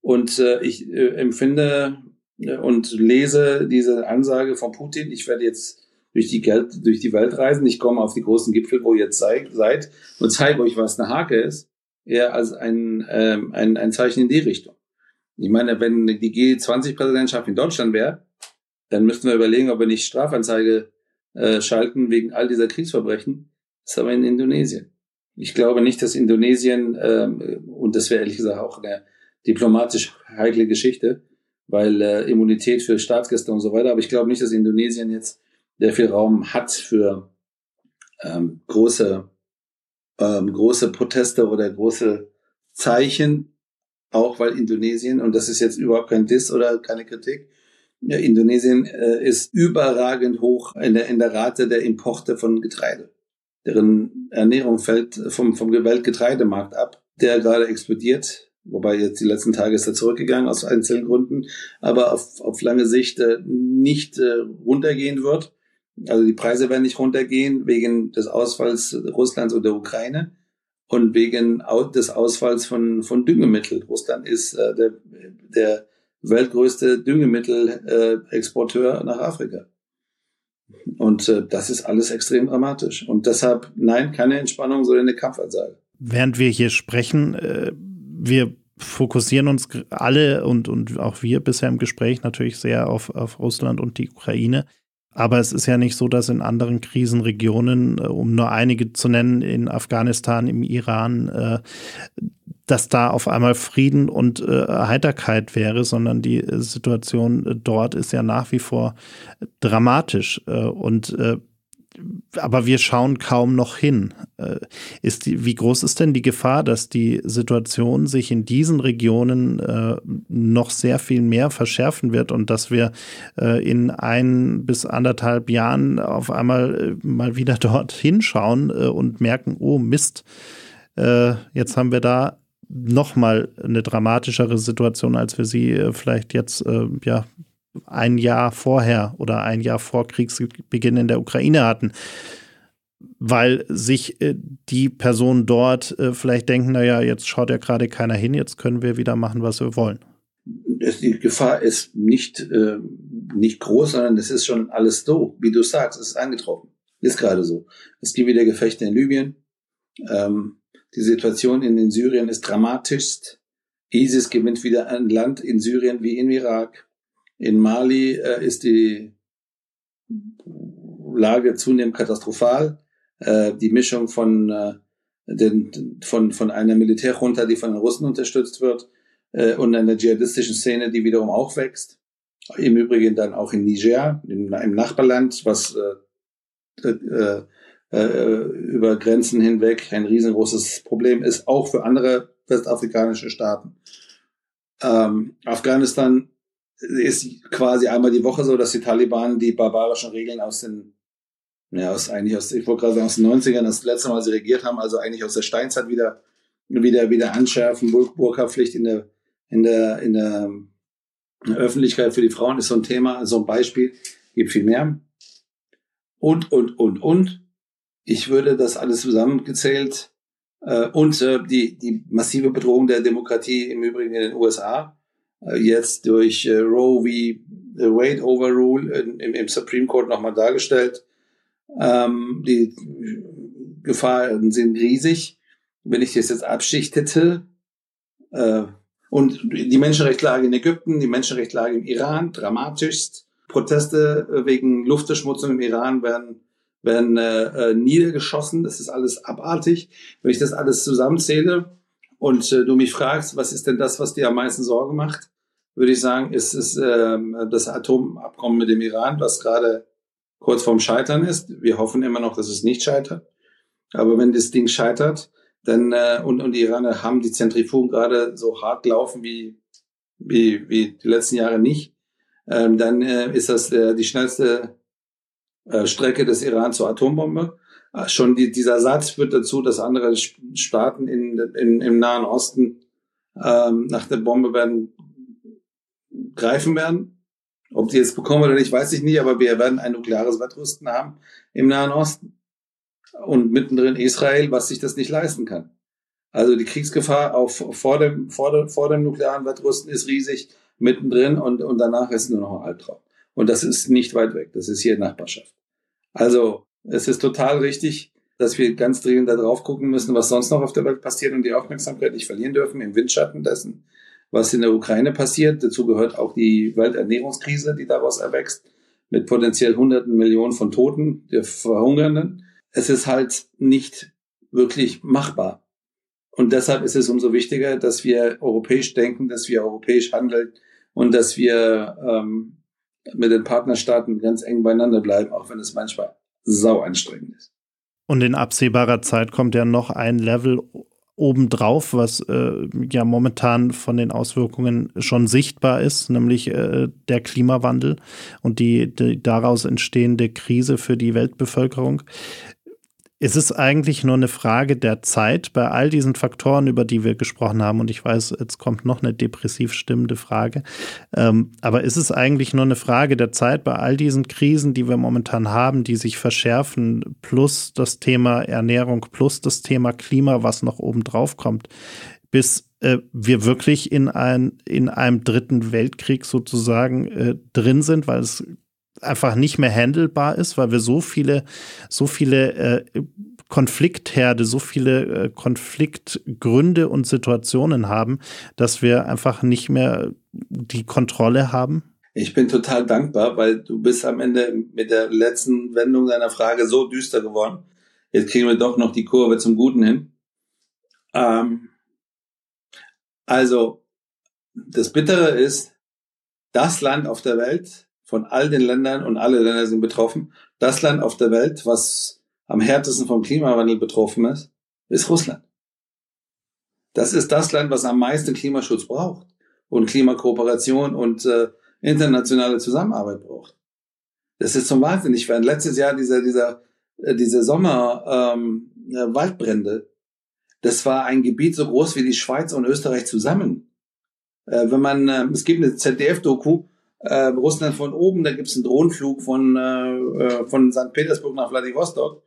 Und äh, ich äh, empfinde und lese diese Ansage von Putin. Ich werde jetzt durch die, durch die Welt reisen. Ich komme auf die großen Gipfel, wo ihr jetzt seid, und zeige euch, was eine Hake ist. Eher als ein, ähm, ein, ein Zeichen in die Richtung. Ich meine, wenn die G20-Präsidentschaft in Deutschland wäre, dann müssten wir überlegen, ob wir nicht Strafanzeige äh, schalten wegen all dieser Kriegsverbrechen, ist aber in Indonesien. Ich glaube nicht, dass Indonesien, ähm, und das wäre ehrlich gesagt auch eine diplomatisch heikle Geschichte, weil äh, Immunität für Staatsgäste und so weiter, aber ich glaube nicht, dass Indonesien jetzt sehr viel Raum hat für ähm, große, ähm, große Proteste oder große Zeichen, auch weil Indonesien, und das ist jetzt überhaupt kein Diss oder keine Kritik, ja, Indonesien äh, ist überragend hoch in der, in der Rate der Importe von Getreide. Deren Ernährung fällt vom, vom Weltgetreidemarkt ab, der gerade explodiert. Wobei jetzt die letzten Tage ist er zurückgegangen aus einzelnen Gründen, aber auf, auf lange Sicht äh, nicht äh, runtergehen wird. Also die Preise werden nicht runtergehen wegen des Ausfalls Russlands und der Ukraine und wegen des Ausfalls von, von Düngemittel. Russland ist äh, der, der weltgrößte Düngemittelexporteur nach Afrika. Und äh, das ist alles extrem dramatisch. Und deshalb, nein, keine Entspannung, sondern eine Kampfansage.
Während wir hier sprechen, äh, wir fokussieren uns alle und, und auch wir bisher im Gespräch natürlich sehr auf, auf Russland und die Ukraine. Aber es ist ja nicht so, dass in anderen Krisenregionen, äh, um nur einige zu nennen, in Afghanistan, im Iran, äh, dass da auf einmal Frieden und äh, Heiterkeit wäre, sondern die Situation dort ist ja nach wie vor dramatisch. Und aber wir schauen kaum noch hin. Äh, ist die, wie groß ist denn die Gefahr, dass die Situation sich in diesen Regionen äh, noch sehr viel mehr verschärfen wird und dass wir äh, in ein bis anderthalb Jahren auf einmal äh, mal wieder dort hinschauen und merken, oh Mist, jetzt haben wir da nochmal eine dramatischere Situation, als wir sie äh, vielleicht jetzt äh, ja ein Jahr vorher oder ein Jahr vor Kriegsbeginn in der Ukraine hatten. Weil sich äh, die Personen dort äh, vielleicht denken, naja, jetzt schaut ja gerade keiner hin, jetzt können wir wieder machen, was wir wollen.
Die Gefahr ist nicht, äh, nicht groß, sondern es ist schon alles so, wie du sagst, es ist angetroffen. Ist gerade so. Es gibt wieder Gefechte in Libyen. Ähm, die Situation in, in Syrien ist dramatischst. ISIS gewinnt wieder ein Land in Syrien wie in Irak. In Mali äh, ist die Lage zunehmend katastrophal. Äh, die Mischung von, äh, den, von, von einer Militärjunta, die von den Russen unterstützt wird, äh, und einer dschihadistischen Szene, die wiederum auch wächst. Im Übrigen dann auch in Niger, im, im Nachbarland, was äh, äh, über Grenzen hinweg ein riesengroßes Problem ist, auch für andere westafrikanische Staaten. Ähm, Afghanistan ist quasi einmal die Woche so, dass die Taliban die barbarischen Regeln aus den, ja, aus eigentlich aus, ich wollte gerade sagen, aus den 90ern, das letzte Mal sie regiert haben, also eigentlich aus der Steinzeit wieder, wieder, wieder anschärfen. Burka-Pflicht in der, in der, in der, der Öffentlichkeit für die Frauen ist so ein Thema, so ein Beispiel, gibt viel mehr. Und, und, und, und. Ich würde das alles zusammengezählt äh, und äh, die, die massive Bedrohung der Demokratie im Übrigen in den USA, jetzt durch äh, Roe v. Wade Overrule im, im Supreme Court nochmal dargestellt. Ähm, die Gefahren sind riesig. Wenn ich das jetzt abschichtete, äh, und die Menschenrechtslage in Ägypten, die Menschenrechtslage im Iran, dramatischst. Proteste äh, wegen Luftverschmutzung im Iran werden werden äh, äh, niedergeschossen. Das ist alles abartig. Wenn ich das alles zusammenzähle und äh, du mich fragst, was ist denn das, was dir am meisten Sorge macht, würde ich sagen, ist es äh, das Atomabkommen mit dem Iran, was gerade kurz vorm Scheitern ist. Wir hoffen immer noch, dass es nicht scheitert. Aber wenn das Ding scheitert, dann äh, und, und die Iraner haben die Zentrifugen gerade so hart laufen wie, wie, wie die letzten Jahre nicht, ähm, dann äh, ist das äh, die schnellste äh, Strecke des Iran zur Atombombe. Äh, schon die, dieser Satz führt dazu, dass andere Staaten in, in, im Nahen Osten ähm, nach der Bombe werden greifen werden. Ob die jetzt bekommen oder nicht, weiß ich nicht, aber wir werden ein nukleares Wettrüsten haben im Nahen Osten. Und mittendrin Israel, was sich das nicht leisten kann. Also die Kriegsgefahr auch vor dem, vor dem, vor dem nuklearen Wettrüsten ist riesig, mittendrin und, und danach ist nur noch ein Albtraum. Und das ist nicht weit weg. Das ist hier Nachbarschaft. Also es ist total richtig, dass wir ganz dringend da drauf gucken müssen, was sonst noch auf der Welt passiert und die Aufmerksamkeit nicht verlieren dürfen im Windschatten dessen, was in der Ukraine passiert. Dazu gehört auch die Welternährungskrise, die daraus erwächst, mit potenziell hunderten Millionen von Toten, der Verhungernden. Es ist halt nicht wirklich machbar. Und deshalb ist es umso wichtiger, dass wir europäisch denken, dass wir europäisch handeln und dass wir ähm, mit den Partnerstaaten ganz eng beieinander bleiben, auch wenn es manchmal sau anstrengend ist.
Und in absehbarer Zeit kommt ja noch ein Level obendrauf, was äh, ja momentan von den Auswirkungen schon sichtbar ist, nämlich äh, der Klimawandel und die, die daraus entstehende Krise für die Weltbevölkerung. Es ist eigentlich nur eine Frage der Zeit bei all diesen Faktoren, über die wir gesprochen haben. Und ich weiß, jetzt kommt noch eine depressiv stimmende Frage. Ähm, aber ist es eigentlich nur eine Frage der Zeit bei all diesen Krisen, die wir momentan haben, die sich verschärfen, plus das Thema Ernährung, plus das Thema Klima, was noch oben drauf kommt, bis äh, wir wirklich in, ein, in einem dritten Weltkrieg sozusagen äh, drin sind, weil es einfach nicht mehr handelbar ist, weil wir so viele, so viele äh, Konfliktherde, so viele äh, Konfliktgründe und Situationen haben, dass wir einfach nicht mehr die Kontrolle haben?
Ich bin total dankbar, weil du bist am Ende mit der letzten Wendung deiner Frage so düster geworden. Jetzt kriegen wir doch noch die Kurve zum Guten hin. Ähm, also, das Bittere ist, das Land auf der Welt, von all den Ländern und alle Länder sind betroffen. Das Land auf der Welt, was am härtesten vom Klimawandel betroffen ist, ist Russland. Das ist das Land, was am meisten Klimaschutz braucht und Klimakooperation und äh, internationale Zusammenarbeit braucht. Das ist zum Wahnsinn. Ich war letztes Jahr dieser dieser äh, diese Sommer ähm, äh, Waldbrände. Das war ein Gebiet so groß wie die Schweiz und Österreich zusammen. Äh, wenn man äh, es gibt eine ZDF-Doku, äh, Russland von oben, da gibt es einen Drohnenflug von, äh, äh, von St. Petersburg nach Vladivostok.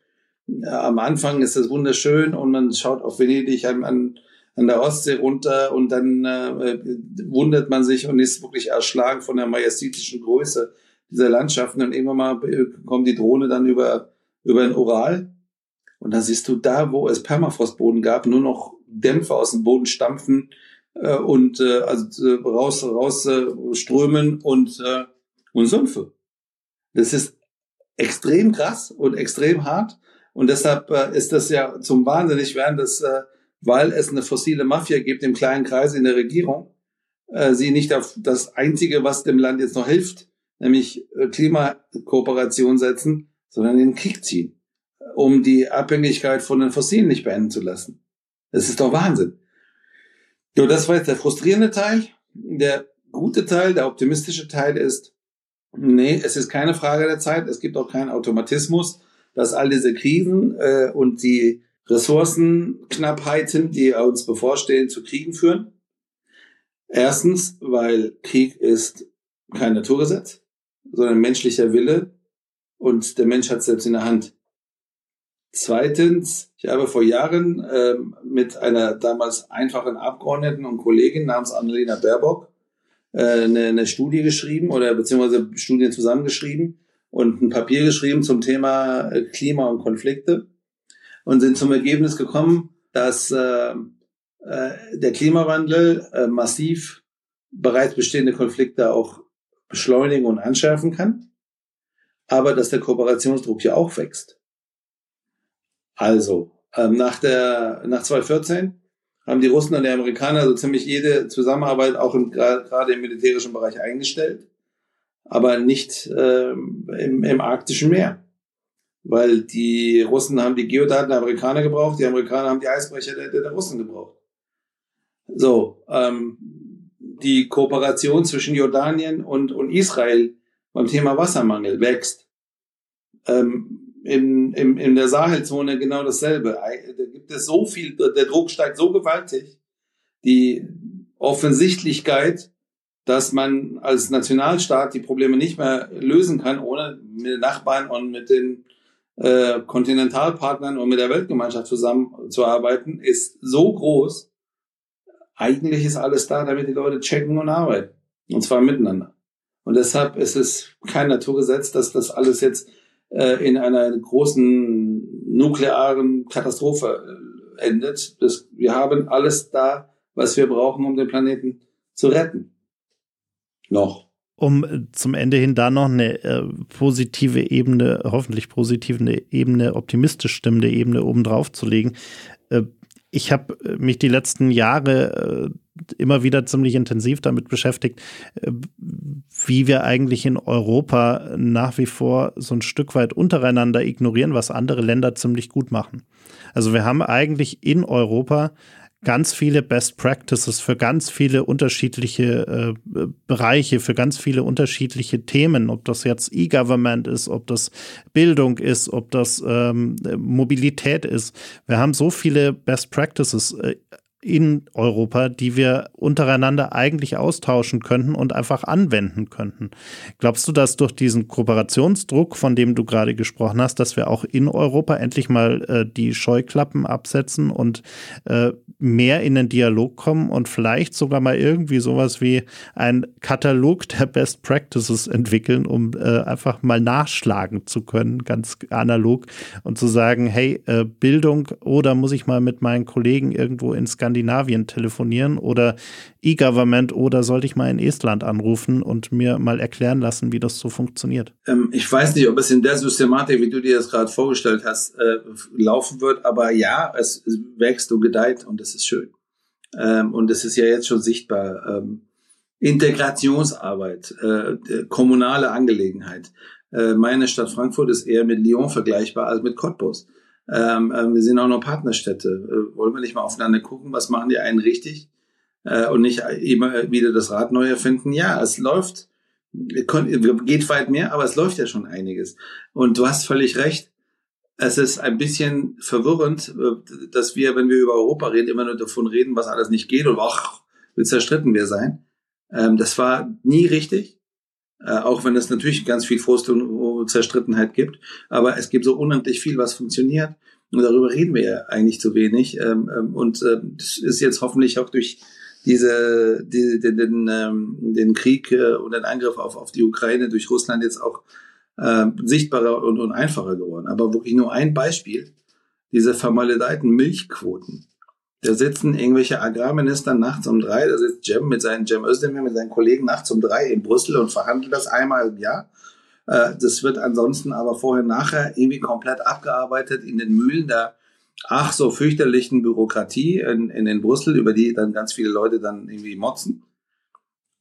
Am Anfang ist das wunderschön und man schaut auf Venedig an, an, an der Ostsee runter und dann äh, wundert man sich und ist wirklich erschlagen von der majestätischen Größe dieser Landschaften. Und irgendwann mal äh, kommt die Drohne dann über, über den Ural und dann siehst du da, wo es Permafrostboden gab, nur noch Dämpfe aus dem Boden stampfen, äh, und äh, also äh, raus raus äh, strömen und äh, und Sümpfe. Das ist extrem krass und extrem hart und deshalb äh, ist das ja zum wahnsinnig werden, dass äh, weil es eine fossile Mafia gibt im kleinen Kreis in der Regierung, äh, sie nicht auf das einzige, was dem Land jetzt noch hilft, nämlich äh, Klimakooperation setzen, sondern in den Krieg ziehen, um die Abhängigkeit von den Fossilen nicht beenden zu lassen. Das ist doch Wahnsinn. So, das war jetzt der frustrierende Teil. Der gute Teil, der optimistische Teil ist, nee, es ist keine Frage der Zeit, es gibt auch keinen Automatismus, dass all diese Krisen äh, und die Ressourcenknappheiten, die uns bevorstehen, zu Kriegen führen. Erstens, weil Krieg ist kein Naturgesetz sondern menschlicher Wille und der Mensch hat es selbst in der Hand. Zweitens, ich habe vor Jahren ähm, mit einer damals einfachen Abgeordneten und Kollegin namens Annalena Baerbock äh, eine, eine Studie geschrieben oder beziehungsweise Studien zusammengeschrieben und ein Papier geschrieben zum Thema äh, Klima und Konflikte und sind zum Ergebnis gekommen, dass äh, äh, der Klimawandel äh, massiv bereits bestehende Konflikte auch beschleunigen und anschärfen kann, aber dass der Kooperationsdruck ja auch wächst. Also, ähm, nach der, nach 2014 haben die Russen und die Amerikaner so ziemlich jede Zusammenarbeit auch im, gerade im militärischen Bereich eingestellt, aber nicht ähm, im, im arktischen Meer. Weil die Russen haben die Geodaten der Amerikaner gebraucht, die Amerikaner haben die Eisbrecher der, der Russen gebraucht. So, ähm, die Kooperation zwischen Jordanien und, und Israel beim Thema Wassermangel wächst. Ähm, in, in, in der Sahelzone genau dasselbe. Da gibt es so viel, der Druck steigt so gewaltig. Die Offensichtlichkeit, dass man als Nationalstaat die Probleme nicht mehr lösen kann, ohne mit den Nachbarn und mit den äh, Kontinentalpartnern und mit der Weltgemeinschaft zusammenzuarbeiten, ist so groß, eigentlich ist alles da, damit die Leute checken und arbeiten. Und zwar miteinander. Und deshalb ist es kein Naturgesetz, dass das alles jetzt äh, in einer großen nuklearen Katastrophe äh, endet. Das, wir haben alles da, was wir brauchen, um den Planeten zu retten. Noch.
Um äh, zum Ende hin da noch eine äh, positive Ebene, hoffentlich positive Ebene, optimistisch stimmende Ebene obendrauf zu legen. Äh, ich habe äh, mich die letzten Jahre äh, immer wieder ziemlich intensiv damit beschäftigt, äh, wie wir eigentlich in Europa nach wie vor so ein Stück weit untereinander ignorieren, was andere Länder ziemlich gut machen. Also wir haben eigentlich in Europa ganz viele Best Practices für ganz viele unterschiedliche äh, Bereiche, für ganz viele unterschiedliche Themen, ob das jetzt E-Government ist, ob das Bildung ist, ob das ähm, Mobilität ist. Wir haben so viele Best Practices. Äh, in Europa, die wir untereinander eigentlich austauschen könnten und einfach anwenden könnten. Glaubst du, dass durch diesen Kooperationsdruck, von dem du gerade gesprochen hast, dass wir auch in Europa endlich mal äh, die Scheuklappen absetzen und äh, mehr in den Dialog kommen und vielleicht sogar mal irgendwie sowas wie ein Katalog der Best Practices entwickeln, um äh, einfach mal nachschlagen zu können, ganz analog und zu sagen, hey, äh, Bildung oder muss ich mal mit meinen Kollegen irgendwo ins Skandinavien telefonieren oder E-Government oder sollte ich mal in Estland anrufen und mir mal erklären lassen, wie das so funktioniert?
Ähm, ich weiß nicht, ob es in der Systematik, wie du dir das gerade vorgestellt hast, äh, laufen wird, aber ja, es, es, wächst und gedeiht und das ist schön. Ähm, und es ist ja jetzt schon sichtbar. Ähm, Integrationsarbeit, äh, kommunale Angelegenheit. Äh, meine Stadt Frankfurt ist eher mit Lyon vergleichbar als mit Cottbus. Ähm, äh, wir sind auch noch Partnerstädte. Äh, wollen wir nicht mal aufeinander gucken, was machen die einen richtig äh, und nicht immer wieder das Rad neu erfinden? Ja, es läuft, geht weit mehr, aber es läuft ja schon einiges. Und du hast völlig recht. Es ist ein bisschen verwirrend, äh, dass wir, wenn wir über Europa reden, immer nur davon reden, was alles nicht geht und ach, wie zerstritten wir sein. Ähm, das war nie richtig. Äh, auch wenn es natürlich ganz viel Frust und Zerstrittenheit gibt. Aber es gibt so unendlich viel, was funktioniert. Und darüber reden wir ja eigentlich zu wenig. Ähm, ähm, und äh, das ist jetzt hoffentlich auch durch diese, die, den, den, ähm, den Krieg äh, und den Angriff auf, auf die Ukraine durch Russland jetzt auch äh, sichtbarer und, und einfacher geworden. Aber wirklich nur ein Beispiel, diese vermaledeiten Milchquoten. Da sitzen irgendwelche Agrarminister nachts um drei, da sitzt Cem mit seinen Cem Özdemir, mit seinen Kollegen nachts um drei in Brüssel und verhandelt das einmal im Jahr. Äh, das wird ansonsten aber vorher, nachher irgendwie komplett abgearbeitet in den Mühlen der ach so fürchterlichen Bürokratie in, in, in Brüssel, über die dann ganz viele Leute dann irgendwie motzen.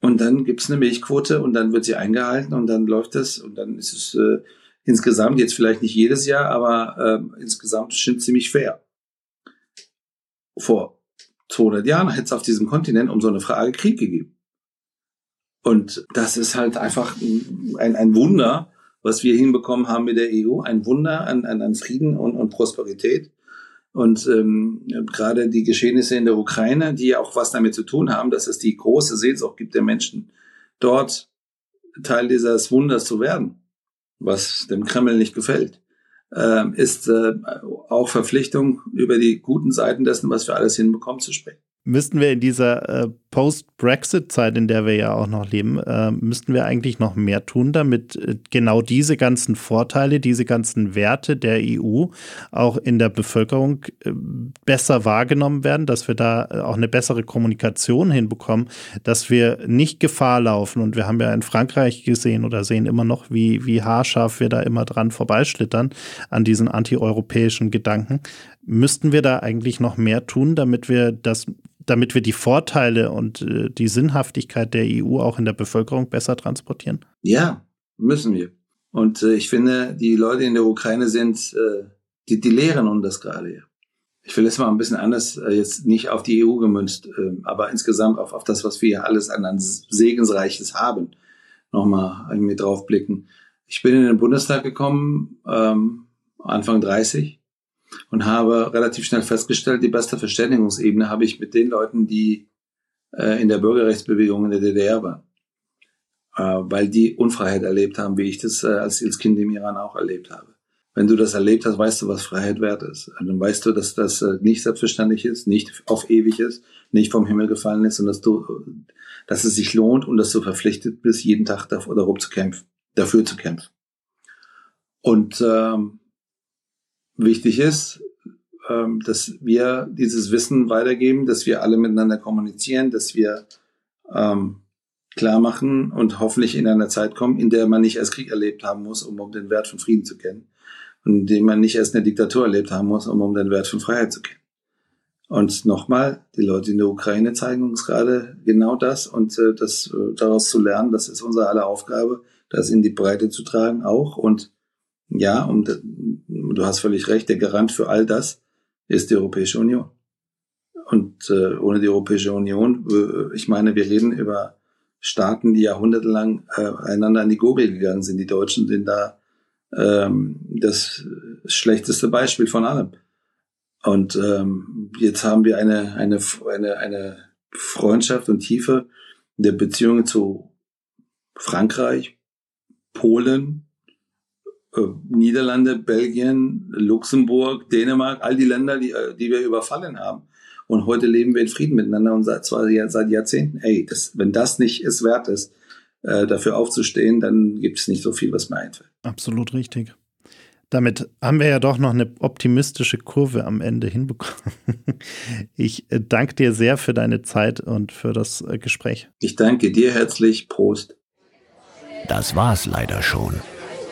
Und dann gibt's eine Milchquote und dann wird sie eingehalten und dann läuft es und dann ist es äh, insgesamt, jetzt vielleicht nicht jedes Jahr, aber äh, insgesamt schon ziemlich fair. Vor 200 Jahren hätte es auf diesem Kontinent um so eine Frage Krieg gegeben. Und das ist halt einfach ein, ein Wunder, was wir hinbekommen haben mit der EU. Ein Wunder an, an, an Frieden und, und Prosperität. Und ähm, gerade die Geschehnisse in der Ukraine, die ja auch was damit zu tun haben, dass es die große Sehnsucht gibt der Menschen, dort Teil dieses Wunders zu werden, was dem Kreml nicht gefällt, äh, ist äh, auch Verpflichtung, über die guten Seiten dessen, was wir alles hinbekommen, zu sprechen.
Müssten wir in dieser äh, Post-Brexit-Zeit, in der wir ja auch noch leben, äh, müssten wir eigentlich noch mehr tun, damit äh, genau diese ganzen Vorteile, diese ganzen Werte der EU auch in der Bevölkerung äh, besser wahrgenommen werden, dass wir da äh, auch eine bessere Kommunikation hinbekommen, dass wir nicht Gefahr laufen. Und wir haben ja in Frankreich gesehen oder sehen immer noch, wie, wie haarscharf wir da immer dran vorbeischlittern an diesen antieuropäischen Gedanken. Müssten wir da eigentlich noch mehr tun, damit wir das damit wir die Vorteile und äh, die Sinnhaftigkeit der EU auch in der Bevölkerung besser transportieren?
Ja, müssen wir. Und äh, ich finde, die Leute in der Ukraine sind, äh, die, die lehren uns das gerade. Ich will es mal ein bisschen anders, äh, jetzt nicht auf die EU gemünzt, äh, aber insgesamt auf, auf das, was wir hier alles an, an Segensreiches haben, nochmal irgendwie drauf blicken. Ich bin in den Bundestag gekommen, ähm, Anfang 30 und habe relativ schnell festgestellt, die beste Verständigungsebene habe ich mit den Leuten, die äh, in der Bürgerrechtsbewegung in der DDR waren. Äh, weil die Unfreiheit erlebt haben, wie ich das äh, als, Kind im Iran auch erlebt habe. Wenn du das erlebt hast, weißt du, was Freiheit wert ist. Und dann weißt du, dass das äh, nicht selbstverständlich ist, nicht auf ewig ist, nicht vom Himmel gefallen ist und dass du, dass es sich lohnt und dass du verpflichtet bist, jeden Tag darum zu kämpfen, dafür zu kämpfen. Und ähm, wichtig ist, ähm, dass wir dieses Wissen weitergeben, dass wir alle miteinander kommunizieren, dass wir ähm, klar machen und hoffentlich in einer Zeit kommen, in der man nicht erst Krieg erlebt haben muss, um, um den Wert von Frieden zu kennen. Und in dem man nicht erst eine Diktatur erlebt haben muss, um, um den Wert von Freiheit zu kennen. Und nochmal, die Leute in der Ukraine zeigen uns gerade genau das und äh, das äh, daraus zu lernen, das ist unsere aller Aufgabe, das in die Breite zu tragen auch und ja, und äh, du hast völlig recht, der Garant für all das ist die Europäische Union. Und äh, ohne die Europäische Union, äh, ich meine, wir reden über Staaten, die jahrhundertelang äh, einander an die Gurgel gegangen sind. Die Deutschen sind da ähm, das schlechteste Beispiel von allem. Und ähm, jetzt haben wir eine, eine, eine, eine Freundschaft und Tiefe der Beziehungen zu Frankreich, Polen, Niederlande, Belgien, Luxemburg, Dänemark, all die Länder, die, äh, die wir überfallen haben. Und heute leben wir in Frieden miteinander und seit, zwar seit Jahrzehnten. Ey, das, wenn das nicht es wert ist, äh, dafür aufzustehen, dann gibt es nicht so viel, was mir einfällt.
Absolut richtig. Damit haben wir ja doch noch eine optimistische Kurve am Ende hinbekommen. Ich danke dir sehr für deine Zeit und für das Gespräch.
Ich danke dir herzlich. Prost.
Das war's leider schon.